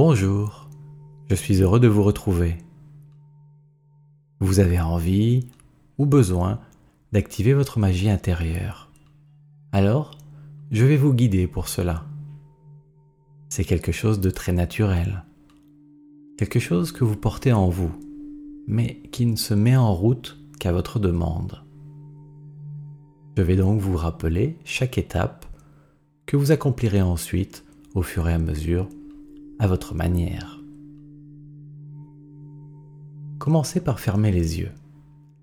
Bonjour, je suis heureux de vous retrouver. Vous avez envie ou besoin d'activer votre magie intérieure. Alors, je vais vous guider pour cela. C'est quelque chose de très naturel, quelque chose que vous portez en vous, mais qui ne se met en route qu'à votre demande. Je vais donc vous rappeler chaque étape que vous accomplirez ensuite au fur et à mesure à votre manière. Commencez par fermer les yeux.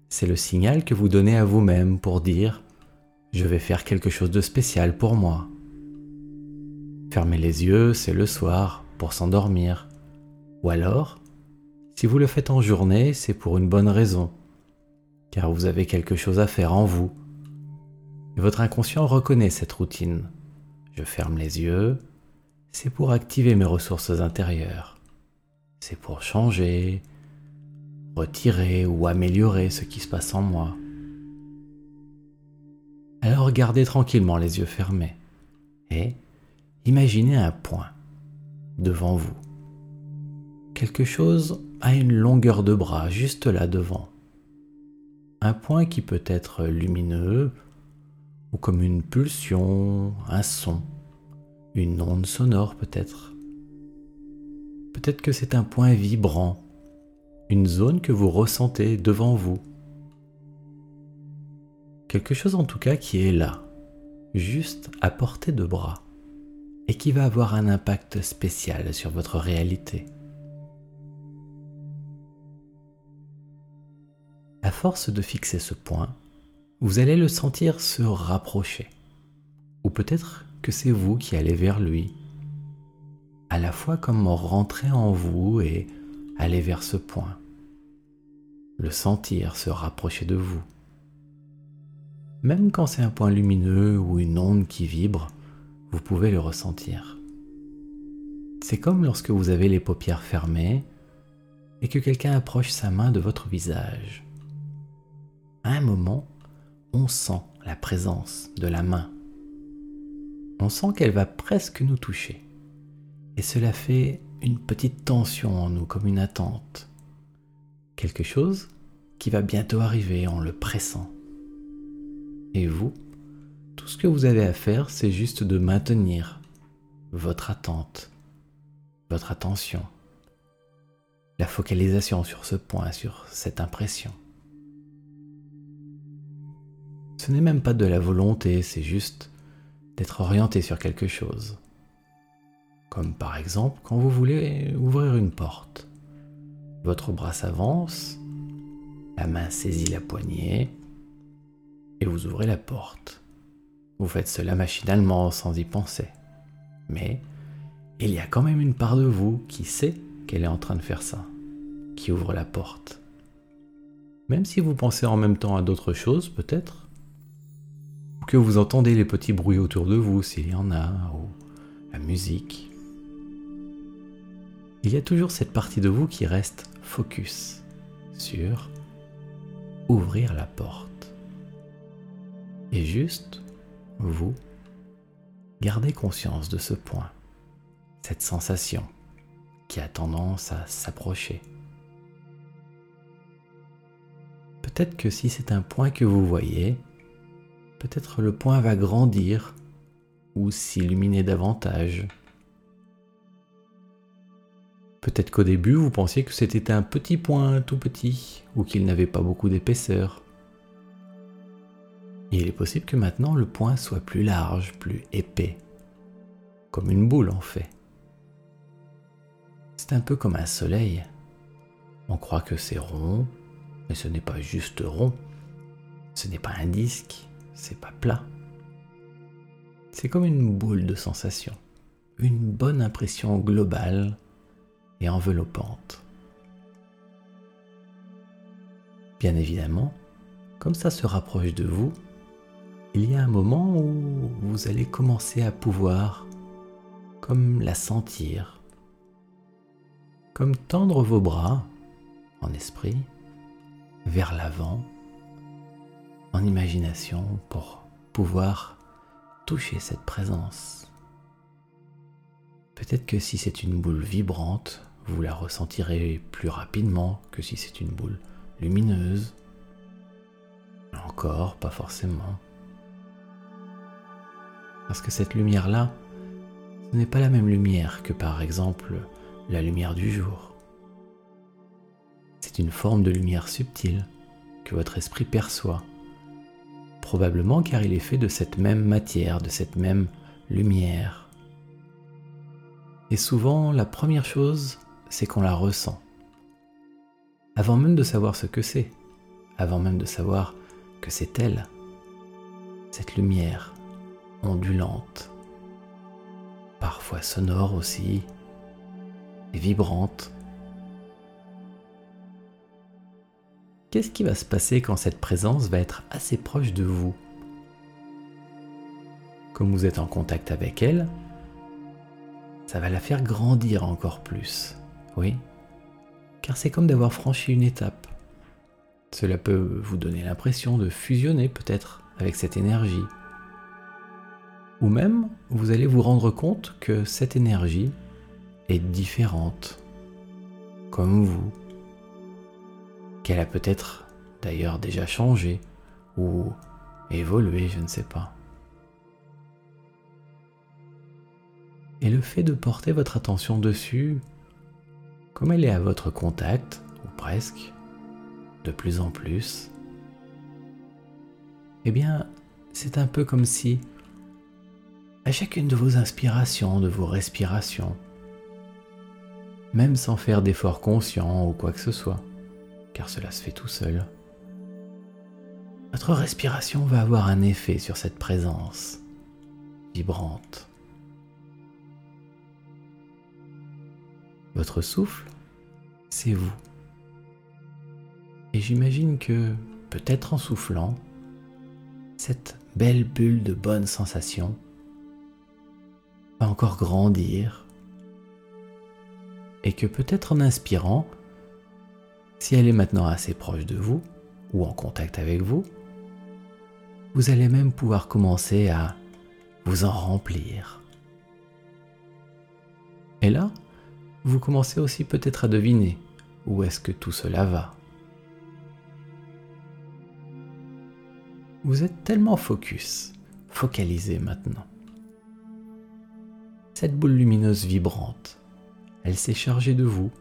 C'est le signal que vous donnez à vous-même pour dire ⁇ Je vais faire quelque chose de spécial pour moi ⁇ Fermer les yeux, c'est le soir, pour s'endormir. Ou alors, si vous le faites en journée, c'est pour une bonne raison, car vous avez quelque chose à faire en vous. Votre inconscient reconnaît cette routine. Je ferme les yeux, c'est pour activer mes ressources intérieures. C'est pour changer, retirer ou améliorer ce qui se passe en moi. Alors gardez tranquillement les yeux fermés et imaginez un point devant vous. Quelque chose à une longueur de bras juste là devant. Un point qui peut être lumineux ou comme une pulsion, un son une onde sonore peut-être. Peut-être que c'est un point vibrant, une zone que vous ressentez devant vous. Quelque chose en tout cas qui est là, juste à portée de bras, et qui va avoir un impact spécial sur votre réalité. À force de fixer ce point, vous allez le sentir se rapprocher, ou peut-être que c'est vous qui allez vers lui, à la fois comme rentrer en vous et aller vers ce point, le sentir se rapprocher de vous. Même quand c'est un point lumineux ou une onde qui vibre, vous pouvez le ressentir. C'est comme lorsque vous avez les paupières fermées et que quelqu'un approche sa main de votre visage. À un moment, on sent la présence de la main on sent qu'elle va presque nous toucher. Et cela fait une petite tension en nous, comme une attente. Quelque chose qui va bientôt arriver en le pressant. Et vous, tout ce que vous avez à faire, c'est juste de maintenir votre attente, votre attention, la focalisation sur ce point, sur cette impression. Ce n'est même pas de la volonté, c'est juste d'être orienté sur quelque chose. Comme par exemple quand vous voulez ouvrir une porte. Votre bras s'avance, la main saisit la poignée et vous ouvrez la porte. Vous faites cela machinalement sans y penser. Mais il y a quand même une part de vous qui sait qu'elle est en train de faire ça, qui ouvre la porte. Même si vous pensez en même temps à d'autres choses, peut-être, que vous entendez les petits bruits autour de vous, s'il y en a, ou la musique. Il y a toujours cette partie de vous qui reste focus sur ouvrir la porte. Et juste, vous, gardez conscience de ce point, cette sensation qui a tendance à s'approcher. Peut-être que si c'est un point que vous voyez, peut-être le point va grandir ou s'illuminer davantage. Peut-être qu'au début vous pensiez que c'était un petit point tout petit ou qu'il n'avait pas beaucoup d'épaisseur. Il est possible que maintenant le point soit plus large, plus épais, comme une boule en fait. C'est un peu comme un soleil. On croit que c'est rond, mais ce n'est pas juste rond. Ce n'est pas un disque, c'est pas plat. C'est comme une boule de sensation, une bonne impression globale et enveloppante. Bien évidemment, comme ça se rapproche de vous, il y a un moment où vous allez commencer à pouvoir comme la sentir, comme tendre vos bras en esprit vers l'avant imagination pour pouvoir toucher cette présence. Peut-être que si c'est une boule vibrante, vous la ressentirez plus rapidement que si c'est une boule lumineuse. Encore, pas forcément. Parce que cette lumière-là, ce n'est pas la même lumière que par exemple la lumière du jour. C'est une forme de lumière subtile que votre esprit perçoit, probablement car il est fait de cette même matière, de cette même lumière. Et souvent, la première chose, c'est qu'on la ressent. Avant même de savoir ce que c'est, avant même de savoir que c'est elle, cette lumière ondulante, parfois sonore aussi, et vibrante. Qu'est-ce qui va se passer quand cette présence va être assez proche de vous? Comme vous êtes en contact avec elle, ça va la faire grandir encore plus. Oui, car c'est comme d'avoir franchi une étape. Cela peut vous donner l'impression de fusionner peut-être avec cette énergie. Ou même, vous allez vous rendre compte que cette énergie est différente, comme vous, qu'elle a peut-être d'ailleurs déjà changé ou évolué, je ne sais pas. Et le fait de porter votre attention dessus, comme elle est à votre contact, ou presque, de plus en plus, eh bien, c'est un peu comme si à chacune de vos inspirations, de vos respirations, même sans faire d'efforts conscients ou quoi que ce soit, car cela se fait tout seul. Votre respiration va avoir un effet sur cette présence vibrante. Votre souffle, c'est vous. Et j'imagine que, peut-être en soufflant, cette belle bulle de bonnes sensations va encore grandir et que peut-être en inspirant, si elle est maintenant assez proche de vous ou en contact avec vous, vous allez même pouvoir commencer à vous en remplir. Et là, vous commencez aussi peut-être à deviner où est-ce que tout cela va. Vous êtes tellement focus, focalisé maintenant. Cette boule lumineuse vibrante, elle s'est chargée de vous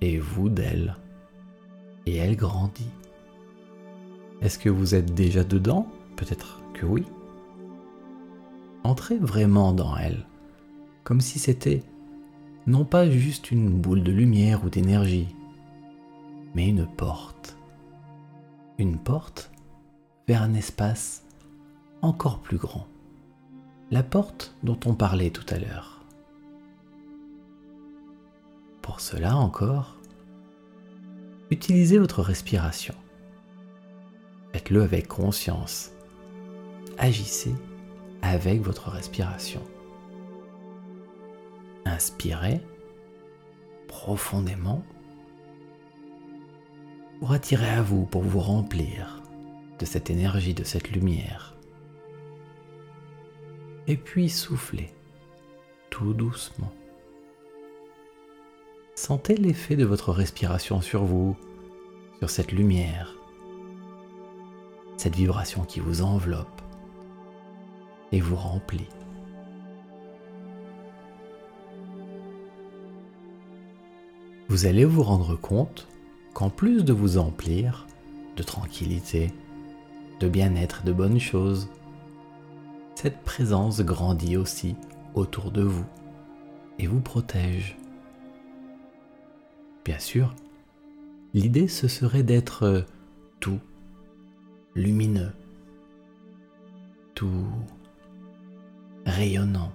et vous d'elle. Et elle grandit. Est-ce que vous êtes déjà dedans? Peut-être que oui. Entrez vraiment dans elle, comme si c'était non pas juste une boule de lumière ou d'énergie, mais une porte. Une porte vers un espace encore plus grand la porte dont on parlait tout à l'heure. Pour cela encore, utilisez votre respiration. Faites-le avec conscience. Agissez avec votre respiration. Inspirez profondément pour attirer à vous, pour vous remplir de cette énergie, de cette lumière et puis soufflez tout doucement. Sentez l'effet de votre respiration sur vous, cette lumière, cette vibration qui vous enveloppe et vous remplit. Vous allez vous rendre compte qu'en plus de vous emplir de tranquillité, de bien-être, de bonnes choses, cette présence grandit aussi autour de vous et vous protège. Bien sûr, l'idée ce serait d'être tout, lumineux, tout rayonnant,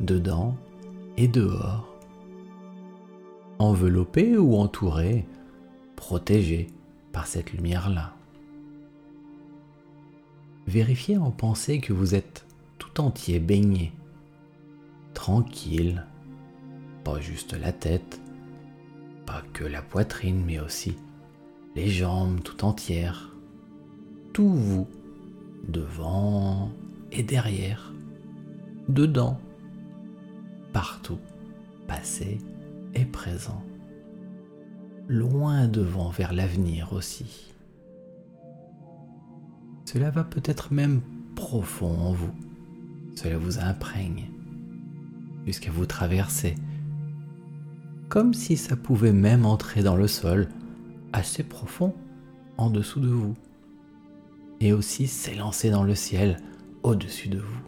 dedans et dehors, enveloppé ou entouré, protégé par cette lumière-là. Vérifiez en pensée que vous êtes tout entier baigné, tranquille, pas juste la tête, que la poitrine, mais aussi les jambes tout entières, tout vous, devant et derrière, dedans. Partout, passé et présent, loin devant vers l'avenir aussi. Cela va peut-être même profond en vous. Cela vous imprègne. Jusqu'à vous traverser, comme si ça pouvait même entrer dans le sol assez profond en dessous de vous, et aussi s'élancer dans le ciel au-dessus de vous.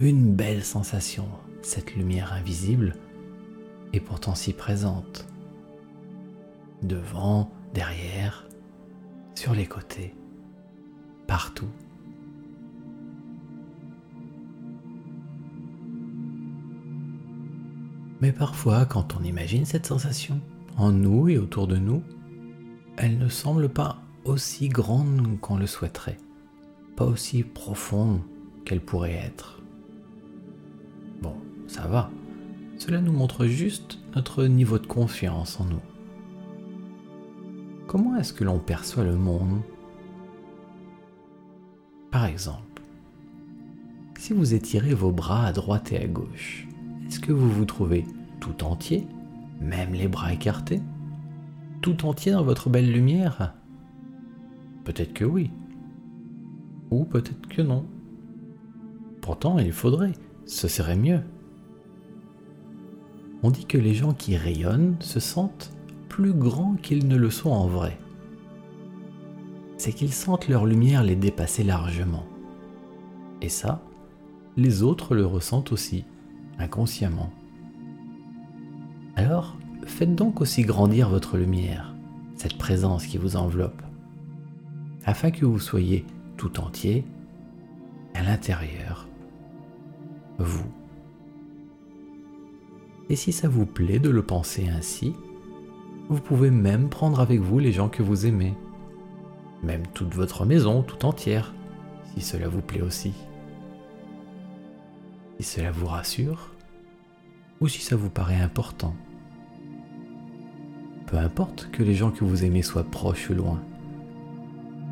Une belle sensation, cette lumière invisible, et pourtant si présente. Devant, derrière, sur les côtés, partout. Mais parfois, quand on imagine cette sensation, en nous et autour de nous, elle ne semble pas aussi grande qu'on le souhaiterait, pas aussi profonde qu'elle pourrait être. Bon, ça va, cela nous montre juste notre niveau de confiance en nous. Comment est-ce que l'on perçoit le monde? Par exemple, si vous étirez vos bras à droite et à gauche, est-ce que vous vous trouvez tout entier, même les bras écartés? Tout entier dans votre belle lumière? Peut-être que oui. Ou peut-être que non. Pourtant, il faudrait, ce serait mieux. On dit que les gens qui rayonnent se sentent plus grands qu'ils ne le sont en vrai. C'est qu'ils sentent leur lumière les dépasser largement. Et ça, les autres le ressentent aussi inconsciemment. Alors, faites donc aussi grandir votre lumière, cette présence qui vous enveloppe, afin que vous soyez tout entier à l'intérieur, vous. Et si ça vous plaît de le penser ainsi, vous pouvez même prendre avec vous les gens que vous aimez, même toute votre maison tout entière, si cela vous plaît aussi. Si cela vous rassure, ou si ça vous paraît important? Peu importe que les gens que vous aimez soient proches ou loin.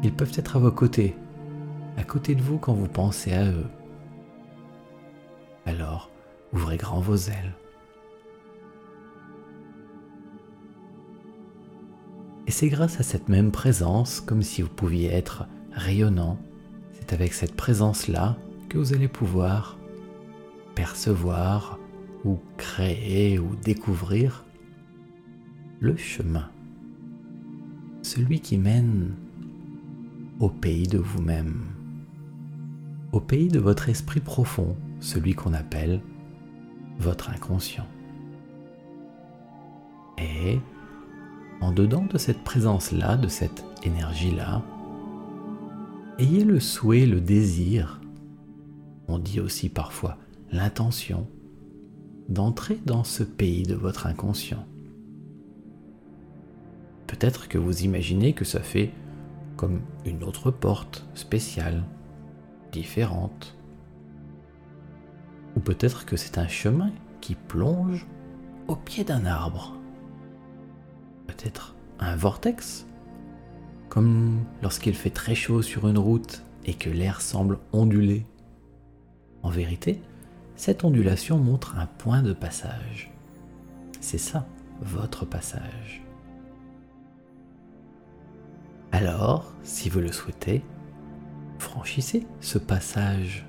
Ils peuvent être à vos côtés, à côté de vous quand vous pensez à eux. Alors, ouvrez grand vos ailes. Et c'est grâce à cette même présence, comme si vous pouviez être rayonnant, c'est avec cette présence-là que vous allez pouvoir percevoir ou créer ou découvrir le chemin, celui qui mène au pays de vous-même, au pays de votre esprit profond, celui qu'on appelle votre inconscient. Et en dedans de cette présence-là, de cette énergie-là, ayez le souhait, le désir, on dit aussi parfois l'intention, d'entrer dans ce pays de votre inconscient. Peut-être que vous imaginez que ça fait comme une autre porte spéciale, différente. Ou peut-être que c'est un chemin qui plonge au pied d'un arbre. Peut-être un vortex, comme lorsqu'il fait très chaud sur une route et que l'air semble onduler. En vérité, cette ondulation montre un point de passage. C'est ça, votre passage. Alors, si vous le souhaitez, franchissez ce passage.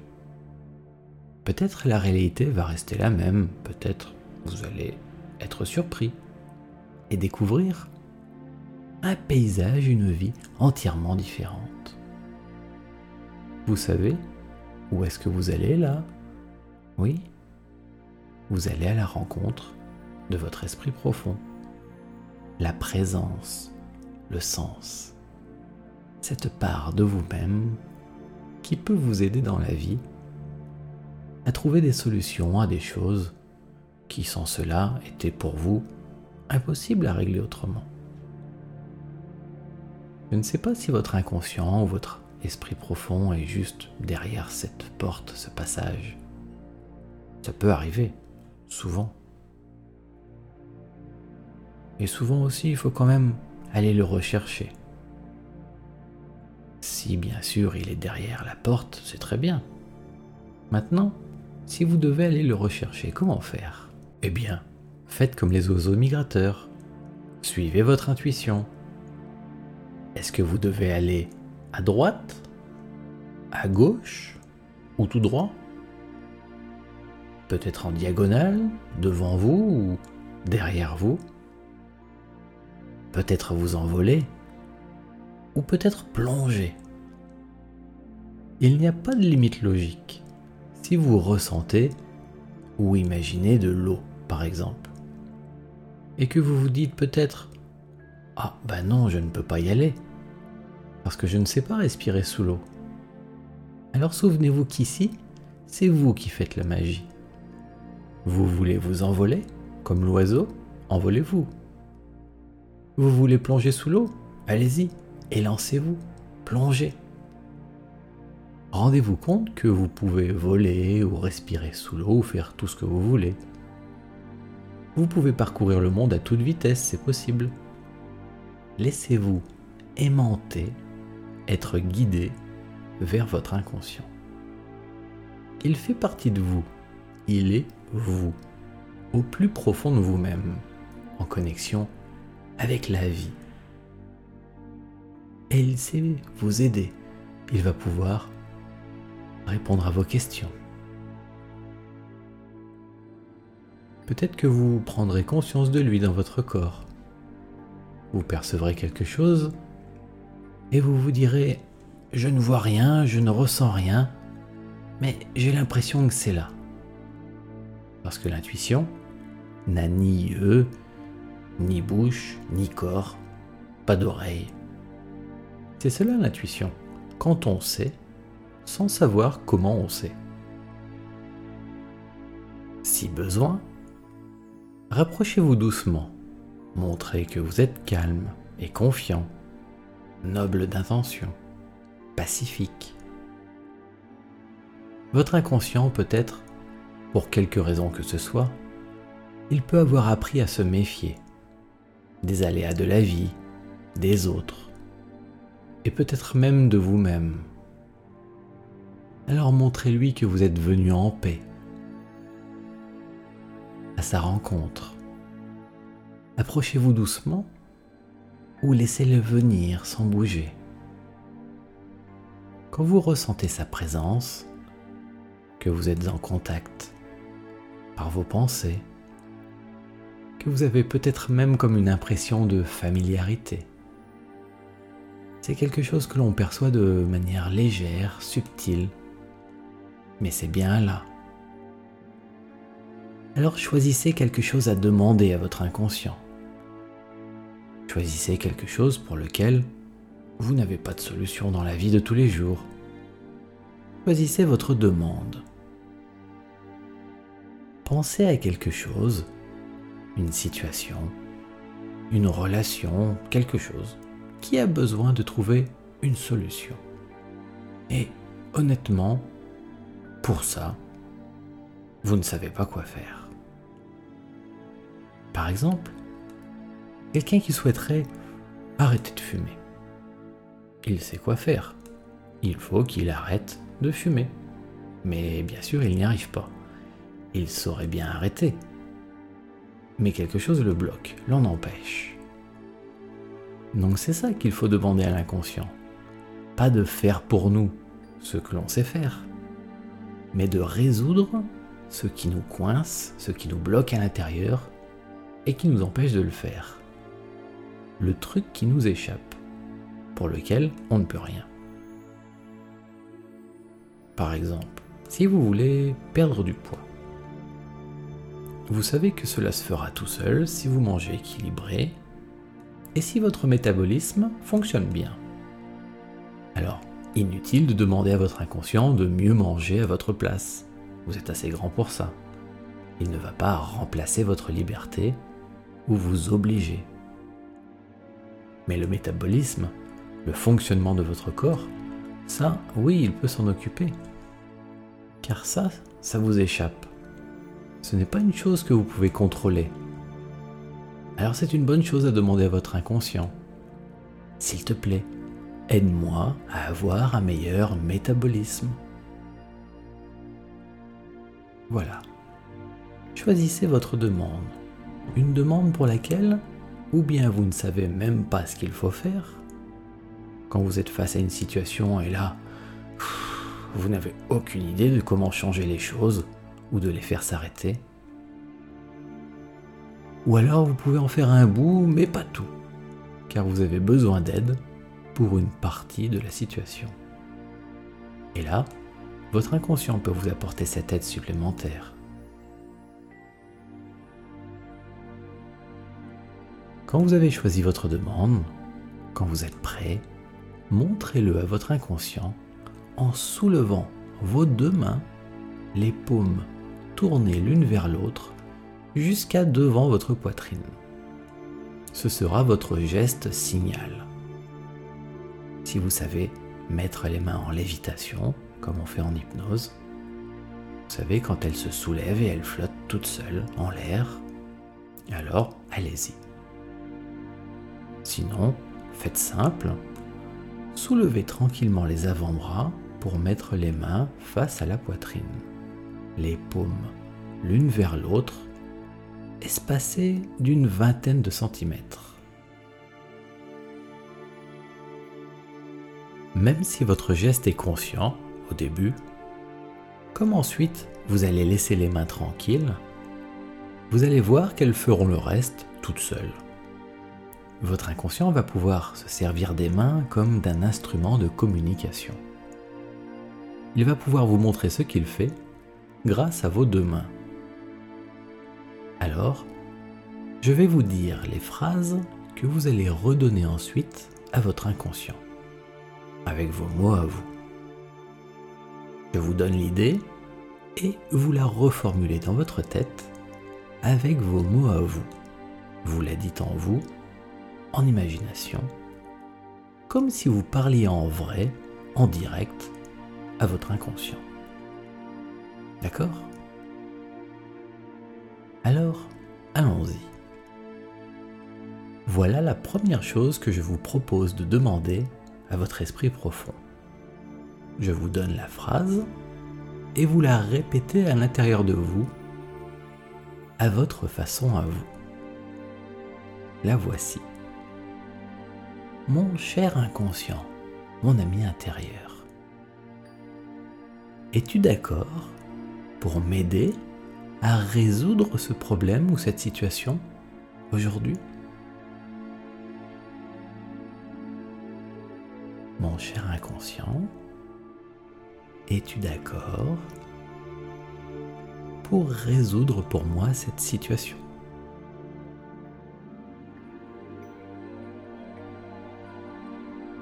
Peut-être la réalité va rester la même, peut-être vous allez être surpris et découvrir un paysage, une vie entièrement différente. Vous savez où est-ce que vous allez là? Oui, vous allez à la rencontre de votre esprit profond, la présence, le sens cette part de vous-même qui peut vous aider dans la vie à trouver des solutions à des choses qui sans cela étaient pour vous impossibles à régler autrement. Je ne sais pas si votre inconscient ou votre esprit profond est juste derrière cette porte, ce passage. Ça peut arriver, souvent. Et souvent aussi, il faut quand même aller le rechercher. Si bien sûr il est derrière la porte, c'est très bien. Maintenant, si vous devez aller le rechercher, comment faire? Eh bien, faites comme les oiseaux migrateurs. Suivez votre intuition. Est-ce que vous devez aller à droite, à gauche ou tout droit? Peut-être en diagonale, devant vous ou derrière vous Peut-être vous envoler ou peut-être plonger Il n'y a pas de limite logique. Si vous ressentez ou imaginez de l'eau, par exemple, et que vous vous dites peut-être Ah ben non, je ne peux pas y aller, parce que je ne sais pas respirer sous l'eau. Alors souvenez-vous qu'ici, c'est vous qui faites la magie. Vous voulez vous envoler, comme l'oiseau, envolez-vous. Vous voulez plonger sous l'eau? Allez-y, et lancez-vous, plongez. Rendez-vous compte que vous pouvez voler ou respirer sous l'eau ou faire tout ce que vous voulez. Vous pouvez parcourir le monde à toute vitesse, c'est possible. Laissez-vous aimanter, être guidé vers votre inconscient. Il fait partie de vous. Il est vous, au plus profond de vous-même, en connexion avec la vie. Et il sait vous aider. Il va pouvoir répondre à vos questions. Peut-être que vous prendrez conscience de lui dans votre corps. Vous percevrez quelque chose et vous vous direz je ne vois rien, je ne ressens rien, mais j'ai l'impression que c'est là. Parce que l'intuition n'a ni yeux, ni bouche, ni corps, pas d'oreille. C'est cela l'intuition, quand on sait, sans savoir comment on sait. Si besoin, rapprochez-vous doucement, montrez que vous êtes calme et confiant, noble d'intention pacifique. Votre inconscient peut-être, pour quelque raison que ce soit, il peut avoir appris à se méfier des aléas de la vie, des autres, et peut-être même de vous-même. Alors montrez-lui que vous êtes venu en paix, à sa rencontre. Approchez-vous doucement ou laissez-le venir sans bouger. Quand vous ressentez sa présence, que vous êtes en contact vos pensées, que vous avez peut-être même comme une impression de familiarité. C'est quelque chose que l'on perçoit de manière légère, subtile, mais c'est bien là. Alors choisissez quelque chose à demander à votre inconscient. Choisissez quelque chose pour lequel vous n'avez pas de solution dans la vie de tous les jours. Choisissez votre demande. Pensez à quelque chose, une situation, une relation, quelque chose qui a besoin de trouver une solution. Et honnêtement, pour ça, vous ne savez pas quoi faire. Par exemple, quelqu'un qui souhaiterait arrêter de fumer il sait quoi faire. Il faut qu'il arrête de fumer. Mais bien sûr, il n'y arrive pas. Il saurait bien arrêter. Mais quelque chose le bloque, l'en empêche. Donc c'est ça qu'il faut demander à l'inconscient. Pas de faire pour nous ce que l'on sait faire, mais de résoudre ce qui nous coince, ce qui nous bloque à l'intérieur et qui nous empêche de le faire. Le truc qui nous échappe pour lequel on ne peut rien. Par exemple, si vous voulez perdre du poids, vous savez que cela se fera tout seul si vous mangez équilibré et si votre métabolisme fonctionne bien. Alors, inutile de demander à votre inconscient de mieux manger à votre place. Vous êtes assez grand pour ça. Il ne va pas remplacer votre liberté ou vous obliger. Mais le métabolisme le fonctionnement de votre corps, ça, oui, il peut s'en occuper. Car ça, ça vous échappe. Ce n'est pas une chose que vous pouvez contrôler. Alors c'est une bonne chose à demander à votre inconscient. S'il te plaît, aide-moi à avoir un meilleur métabolisme. Voilà. Choisissez votre demande. Une demande pour laquelle, ou bien vous ne savez même pas ce qu'il faut faire, quand vous êtes face à une situation et là, vous n'avez aucune idée de comment changer les choses ou de les faire s'arrêter. Ou alors vous pouvez en faire un bout, mais pas tout, car vous avez besoin d'aide pour une partie de la situation. Et là, votre inconscient peut vous apporter cette aide supplémentaire. Quand vous avez choisi votre demande, quand vous êtes prêt, montrez-le à votre inconscient en soulevant vos deux mains, les paumes tournées l'une vers l'autre, jusqu'à devant votre poitrine. Ce sera votre geste signal. Si vous savez mettre les mains en lévitation, comme on fait en hypnose, vous savez quand elles se soulèvent et elles flottent toutes seules en l'air, alors allez-y. Sinon, faites simple, soulevez tranquillement les avant-bras pour mettre les mains face à la poitrine, les paumes l'une vers l'autre, espacées d'une vingtaine de centimètres. Même si votre geste est conscient au début, comme ensuite vous allez laisser les mains tranquilles, vous allez voir qu'elles feront le reste toutes seules. Votre inconscient va pouvoir se servir des mains comme d'un instrument de communication. Il va pouvoir vous montrer ce qu'il fait grâce à vos deux mains. Alors, je vais vous dire les phrases que vous allez redonner ensuite à votre inconscient, avec vos mots à vous. Je vous donne l'idée et vous la reformulez dans votre tête avec vos mots à vous. Vous la dites en vous en imagination, comme si vous parliez en vrai, en direct, à votre inconscient. D'accord Alors, allons-y. Voilà la première chose que je vous propose de demander à votre esprit profond. Je vous donne la phrase et vous la répétez à l'intérieur de vous, à votre façon à vous. La voici. Mon cher inconscient, mon ami intérieur, es-tu d'accord pour m'aider à résoudre ce problème ou cette situation aujourd'hui Mon cher inconscient, es-tu d'accord pour résoudre pour moi cette situation?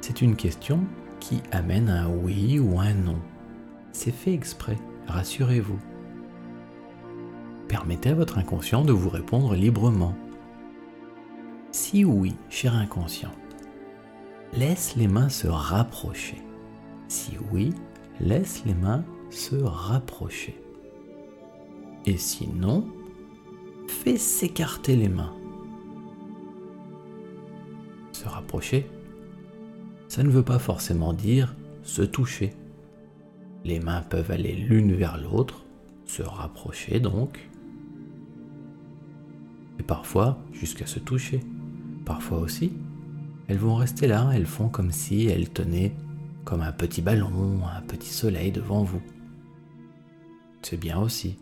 C'est une question qui amène un oui ou un non. C'est fait exprès, rassurez-vous. Permettez à votre inconscient de vous répondre librement. Si oui, cher inconscient, laisse les mains se rapprocher. Si oui, laisse les mains se rapprocher. Et si non, fais s'écarter les mains. Se rapprocher ça ne veut pas forcément dire se toucher. Les mains peuvent aller l'une vers l'autre, se rapprocher donc, et parfois jusqu'à se toucher. Parfois aussi, elles vont rester là, elles font comme si elles tenaient comme un petit ballon, un petit soleil devant vous. C'est bien aussi,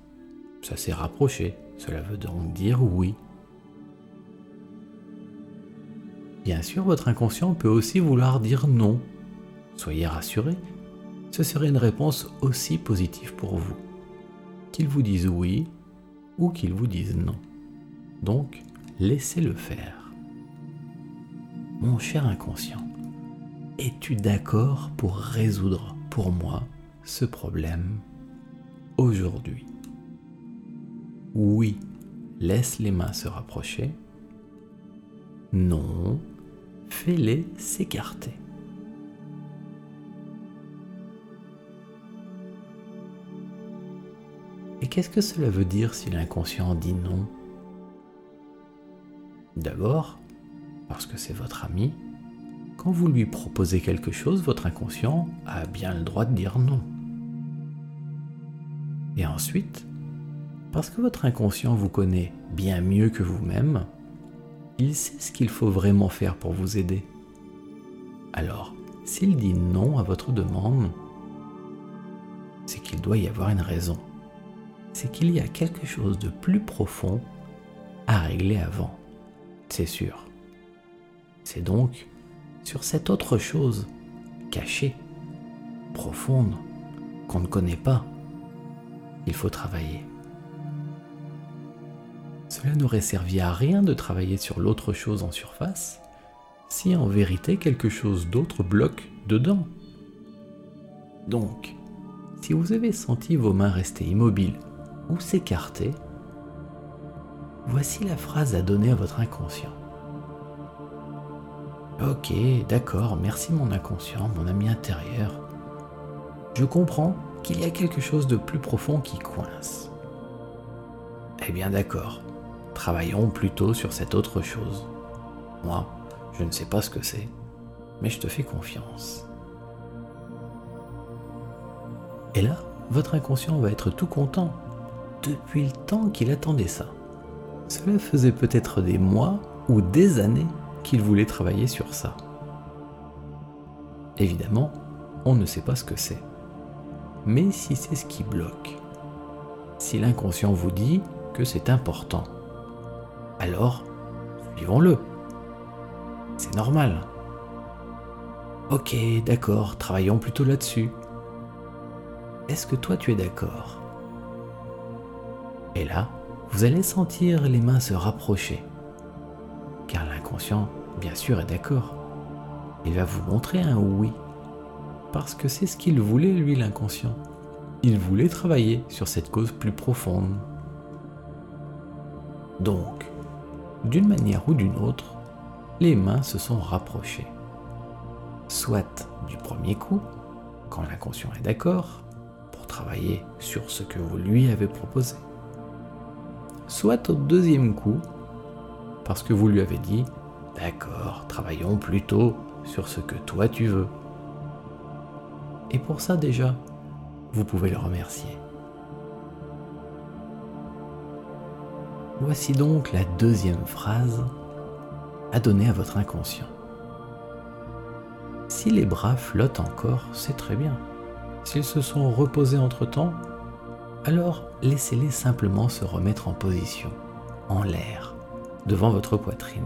ça s'est rapproché, cela veut donc dire oui. Bien sûr, votre inconscient peut aussi vouloir dire non. Soyez rassurés, ce serait une réponse aussi positive pour vous. Qu'il vous dise oui ou qu'il vous dise non. Donc, laissez-le faire. Mon cher inconscient, es-tu d'accord pour résoudre pour moi ce problème aujourd'hui? Oui, laisse les mains se rapprocher. Non, fais-les s'écarter. Et qu'est-ce que cela veut dire si l'inconscient dit non? D'abord, parce que c'est votre ami, quand vous lui proposez quelque chose, votre inconscient a bien le droit de dire non. Et ensuite, Parce que votre inconscient vous connaît bien mieux que vous-même, il sait ce qu'il faut vraiment faire pour vous aider. Alors, s'il dit non à votre demande, c'est qu'il doit y avoir une raison. C'est qu'il y a quelque chose de plus profond à régler avant. C'est sûr. C'est donc sur cette autre chose, cachée, profonde, qu'on ne connaît pas, il faut travailler. Cela n'aurait servi à rien de travailler sur l'autre chose en surface si en vérité quelque chose d'autre bloque dedans. Donc, si vous avez senti vos mains rester immobiles ou s'écarter, voici la phrase à donner à votre inconscient. Ok, d'accord, merci mon inconscient, mon ami intérieur. Je comprends qu'il y a quelque chose de plus profond qui coince. Eh bien d'accord, travaillons plutôt sur cette autre chose. Moi, je ne sais pas ce que c'est, mais je te fais confiance. Et là, votre inconscient va être tout content depuis le temps qu'il attendait ça. Cela faisait peut-être des mois ou des années qu'il voulait travailler sur ça. Évidemment, on ne sait pas ce que c'est. Mais si c'est ce qui bloque, si l'inconscient vous dit que c'est important, alors suivons-le. C'est normal. Ok, d'accord, travaillons plutôt là-dessus. Est-ce que toi tu es d'accord? Et là, vous allez sentir les mains se rapprocher car l'inconscient, bien sûr, est d'accord. Il va vous montrer un oui, parce que c'est ce qu'il voulait, lui, l'inconscient. Il voulait travailler sur cette cause plus profonde. Donc, d'une manière ou d'une autre, les mains se sont rapprochées. Soit du premier coup, quand l'inconscient est d'accord, pour travailler sur ce que vous lui avez proposé. Soit au deuxième coup, parce que vous lui avez dit D'accord, travaillons plutôt sur ce que toi tu veux. Et pour ça déjà, vous pouvez le remercier. Voici donc la deuxième phrase à donner à votre inconscient. Si les bras flottent encore, c'est très bien. S'ils se sont reposés entre-temps, alors laissez-les simplement se remettre en position, en l'air devant votre poitrine.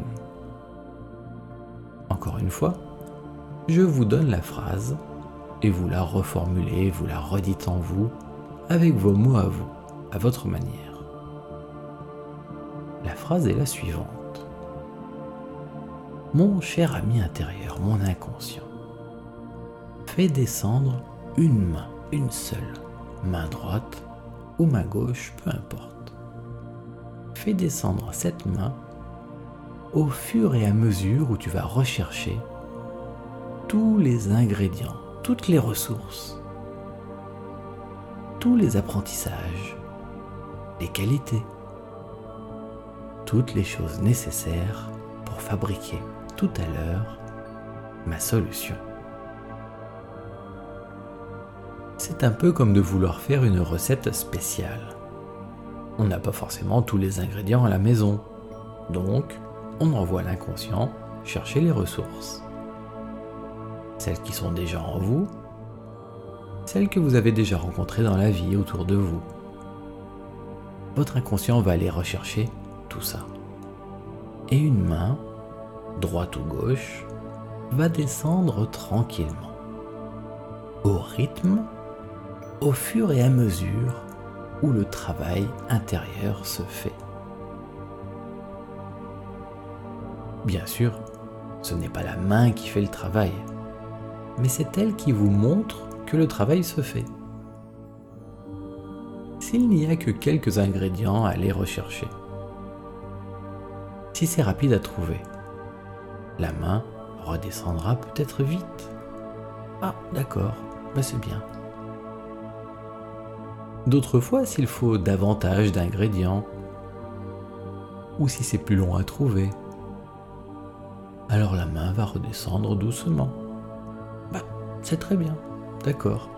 Encore une fois, je vous donne la phrase et vous la reformulez, vous la redites en vous, avec vos mots à vous, à votre manière. La phrase est la suivante. Mon cher ami intérieur, mon inconscient, fais descendre une main, une seule, main droite ou gauche, peu importe. Fais descendre cette main au fur et à mesure où tu vas rechercher tous les ingrédients, toutes les ressources, tous les apprentissages, les qualités, toutes les choses nécessaires pour fabriquer tout à l'heure ma solution. C'est un peu comme de vouloir faire une recette spéciale. On n'a pas forcément tous les ingrédients à la maison. Donc, on envoie l'inconscient chercher les ressources. Celles qui sont déjà en vous, celles que vous avez déjà rencontrées dans la vie autour de vous. Votre inconscient va aller rechercher tout ça. Et une main, droite ou gauche, va descendre tranquillement. Au rythme, au fur et à mesure où le travail intérieur se fait. Bien sûr, ce n'est pas la main qui fait le travail, mais c'est elle qui vous montre que le travail se fait. S'il n'y a que quelques ingrédients à aller rechercher, si c'est rapide à trouver, la main redescendra peut-être vite. Ah, d'accord, bah c'est bien. D'autres fois, s'il faut davantage d'ingrédients, ou si c'est plus long à trouver, alors la main va redescendre doucement. Bah, c'est très bien, d'accord.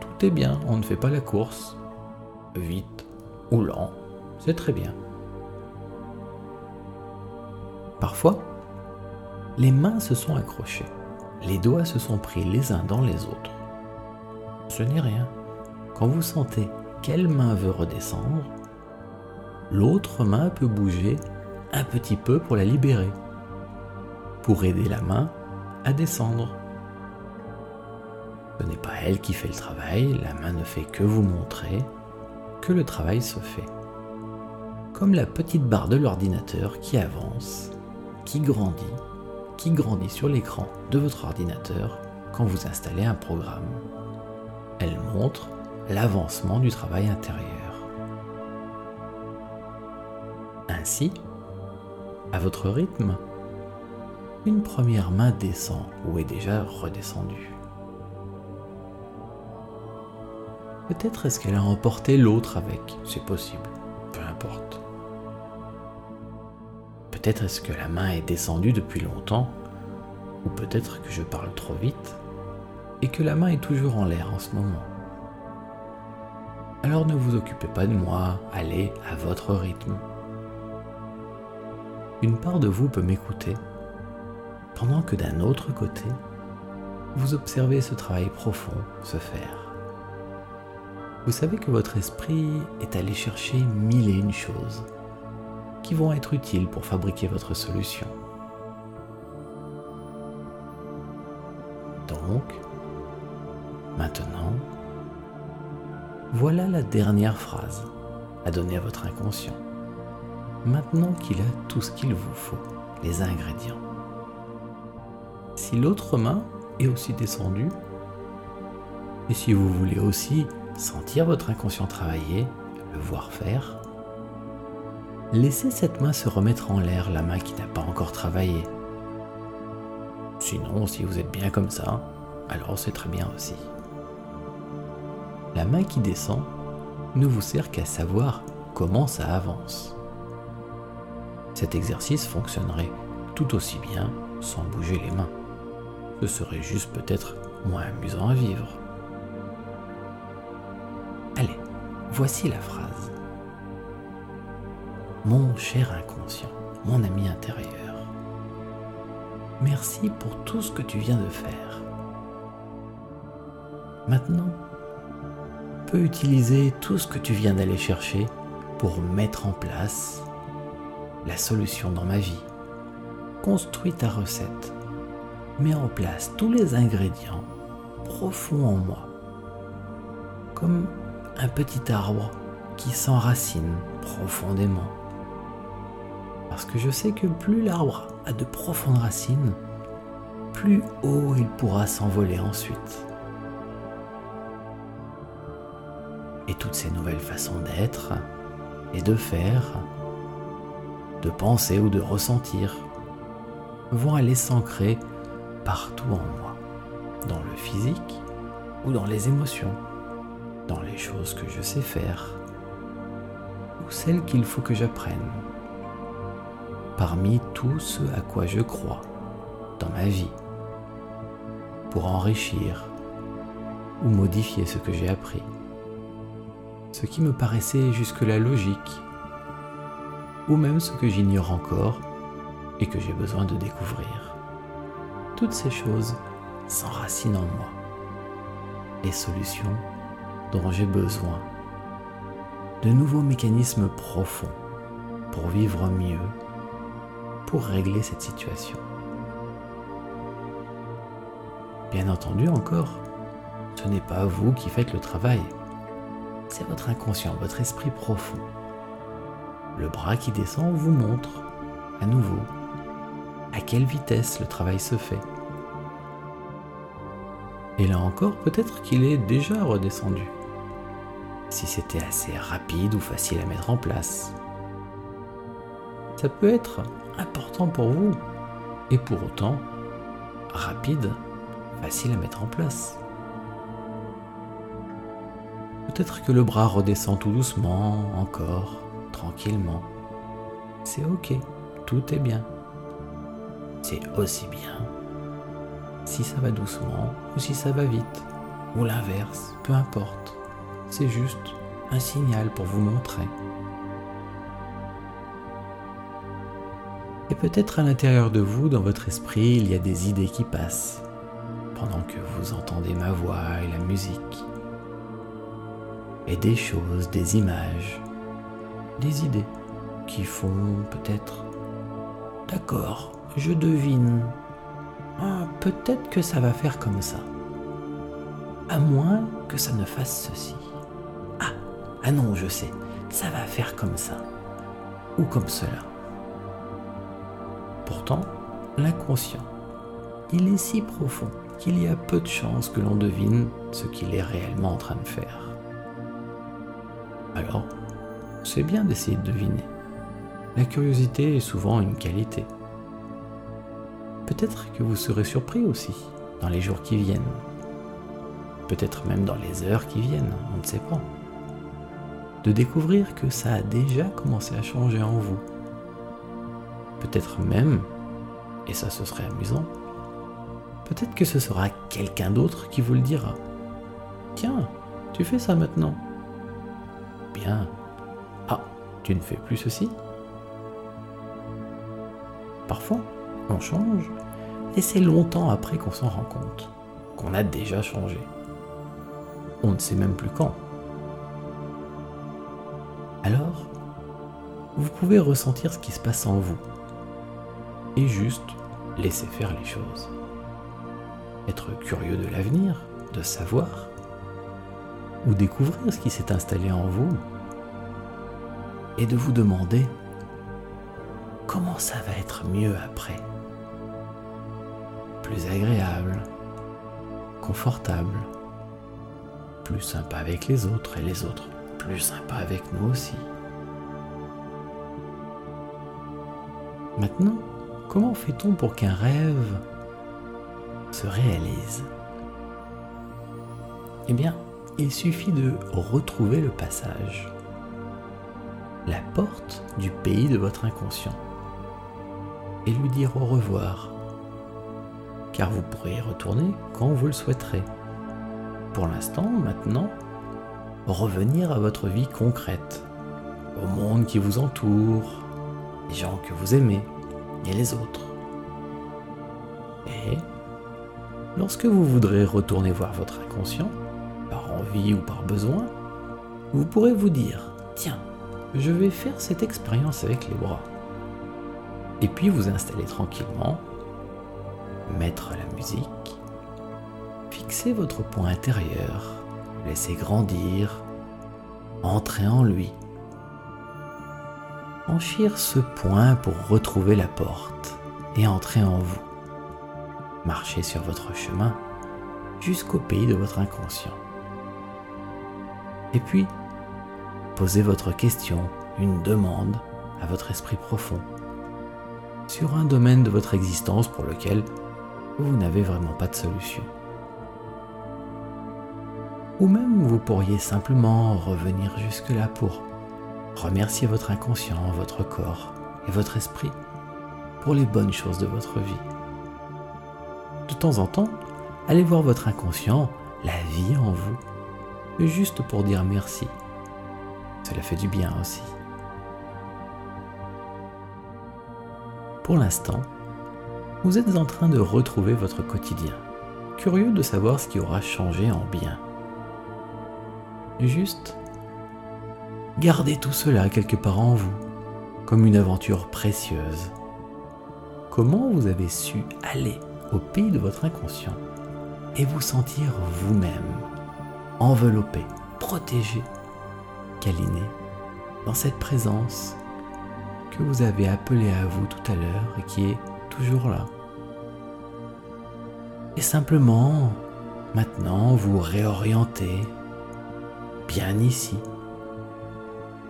Tout est bien, on ne fait pas la course. Vite, ou lent, c'est très bien. Parfois, les mains se sont accrochées, les doigts se sont pris les uns dans les autres. Ce n'est rien. Quand vous sentez quelle main veut redescendre, l'autre main peut bouger un petit peu pour la libérer, pour aider la main à descendre. Ce n'est pas elle qui fait le travail, la main ne fait que vous montrer que le travail se fait. Comme la petite barre de l'ordinateur qui avance, qui grandit, qui grandit sur l'écran de votre ordinateur quand vous installez un programme. Elle montre l'avancement du travail intérieur. Ainsi, à votre rythme, une première main descend ou est déjà redescendue. Peut-être est-ce qu'elle a emporté l'autre avec, c'est possible, peu importe. Peut-être est-ce que la main est descendue depuis longtemps, ou peut-être que je parle trop vite, et que la main est toujours en l'air en ce moment. Alors ne vous occupez pas de moi, allez à votre rythme. Une part de vous peut m'écouter, pendant que d'un autre côté, vous observez ce travail profond se faire vous savez que votre esprit est allé chercher mille et une choses qui vont être utiles pour fabriquer votre solution. Donc, maintenant, voilà la dernière phrase à donner à votre inconscient. Maintenant qu'il a tout ce qu'il vous faut, les ingrédients. Si l'autre main est aussi descendue, et si vous voulez aussi sentir votre inconscient travailler, le voir faire. Laissez cette main se remettre en l'air, la main qui n'a pas encore travaillé. Sinon, si vous êtes bien comme ça, alors c'est très bien aussi. La main qui descend ne vous sert qu'à savoir comment ça avance. Cet exercice fonctionnerait tout aussi bien sans bouger les mains. Ce serait juste peut-être moins amusant à vivre. Allez, voici la phrase. Mon cher inconscient, mon ami intérieur, merci pour tout ce que tu viens de faire. Maintenant, peux utiliser tout ce que tu viens d'aller chercher pour mettre en place la solution dans ma vie. Construis ta recette. Mets en place tous les ingrédients profonds en moi. Comme un petit arbre qui s'enracine profondément. Parce que je sais que plus l'arbre a de profondes racines, plus haut il pourra s'envoler ensuite. Et toutes ces nouvelles façons d'être et de faire, de penser ou de ressentir, vont aller s'ancrer partout en moi, dans le physique ou dans les émotions dans les choses que je sais faire ou celles qu'il faut que j'apprenne, parmi tout ce à quoi je crois dans ma vie, pour enrichir ou modifier ce que j'ai appris, ce qui me paraissait jusque-là logique, ou même ce que j'ignore encore et que j'ai besoin de découvrir. Toutes ces choses s'enracinent en moi. Les solutions dont j'ai besoin, de nouveaux mécanismes profonds pour vivre mieux, pour régler cette situation. Bien entendu encore, ce n'est pas vous qui faites le travail, c'est votre inconscient, votre esprit profond. Le bras qui descend vous montre, à nouveau, à quelle vitesse le travail se fait. Et là encore, peut-être qu'il est déjà redescendu si c'était assez rapide ou facile à mettre en place. Ça peut être important pour vous et pour autant rapide, facile à mettre en place. Peut-être que le bras redescend tout doucement, encore, tranquillement. C'est ok, tout est bien. C'est aussi bien si ça va doucement ou si ça va vite, ou l'inverse, peu importe c'est juste un signal pour vous montrer. Et peut-être à l'intérieur de vous, dans votre esprit, il y a des idées qui passent pendant que vous entendez ma voix et la musique. Et des choses, des images, des idées qui font peut-être D'accord, je devine. Ah, peut-être que ça va faire comme ça. À moins que ça ne fasse ceci. Ah, ah non, je sais, ça va faire comme ça. Ou comme cela. Pourtant, l'inconscient, il est si profond qu'il y a peu de chances que l'on devine ce qu'il est réellement en train de faire. Alors, c'est bien d'essayer de deviner. La curiosité est souvent une qualité. Peut-être que vous serez surpris aussi dans les jours qui viennent. Peut-être même dans les heures qui viennent, on ne sait pas. De découvrir que ça a déjà commencé à changer en vous. Peut-être même, et ça ce serait amusant, peut-être que ce sera quelqu'un d'autre qui vous le dira. Tiens, tu fais ça maintenant. Bien. Ah, tu ne fais plus ceci? Parfois, on change, et c'est longtemps après qu'on s'en rend compte, qu'on a déjà changé. On ne sait même plus quand. Alors, vous pouvez ressentir ce qui se passe en vous, et juste laisser faire les choses. Être curieux de l'avenir, de savoir, ou découvrir ce qui s'est installé en vous, et de vous demander comment ça va être mieux après. Plus agréable, confortable, plus sympa avec les autres et les autres plus sympa avec nous aussi. Maintenant, comment fait-on pour qu'un rêve se réalise? Eh bien, il suffit de retrouver le passage, la porte du pays de votre inconscient et lui dire au revoir, car vous pourrez y retourner quand vous le souhaiterez. Pour l'instant, maintenant, revenir à votre vie concrète, au monde qui vous entoure, les gens que vous aimez et les autres. Et lorsque vous voudrez retourner voir votre inconscient, ou par besoin, vous pourrez vous dire, tiens, je vais faire cette expérience avec les bras et puis vous installer tranquillement, mettre la musique, fixer votre point intérieur, laisser grandir, entrer en lui. Franchir ce point pour retrouver la porte et entrer en vous. Marcher sur votre chemin jusqu'au pays de votre inconscient. Et puis, posez votre question, une demande à votre esprit profond sur un domaine de votre existence pour lequel vous n'avez vraiment pas de solution. Ou même vous pourriez simplement revenir jusque-là pour remercier votre inconscient, votre corps et votre esprit pour les bonnes choses de votre vie. De temps en temps, allez voir votre inconscient, la vie en vous, juste pour dire merci. Cela fait du bien aussi. Pour l'instant, vous êtes en train de retrouver votre quotidien, curieux de savoir ce qui aura changé en bien. Juste, gardez tout cela quelque part en vous, comme une aventure précieuse. Comment vous avez su aller au pays de votre inconscient et vous sentir vous-même, enveloppé, protégé, câliné, dans cette présence que vous avez appelé à vous tout à l'heure et qui est toujours là. Et simplement, maintenant, vous réorienter bien ici.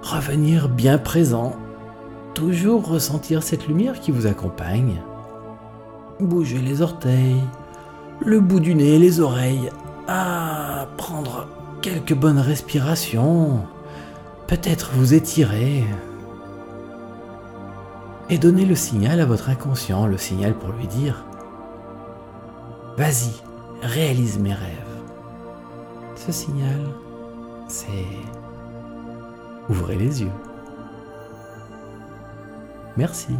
Revenir bien présent. Toujours ressentir cette lumière qui vous accompagne. Bouger les orteils, le bout du nez, les oreilles. Ah, prendre quelques bonnes respirations. Peut-être vous étirer, et donnez le signal à votre inconscient, le signal pour lui dire Vas-y, réalise mes rêves. Ce signal, c'est ouvrez les yeux. Merci.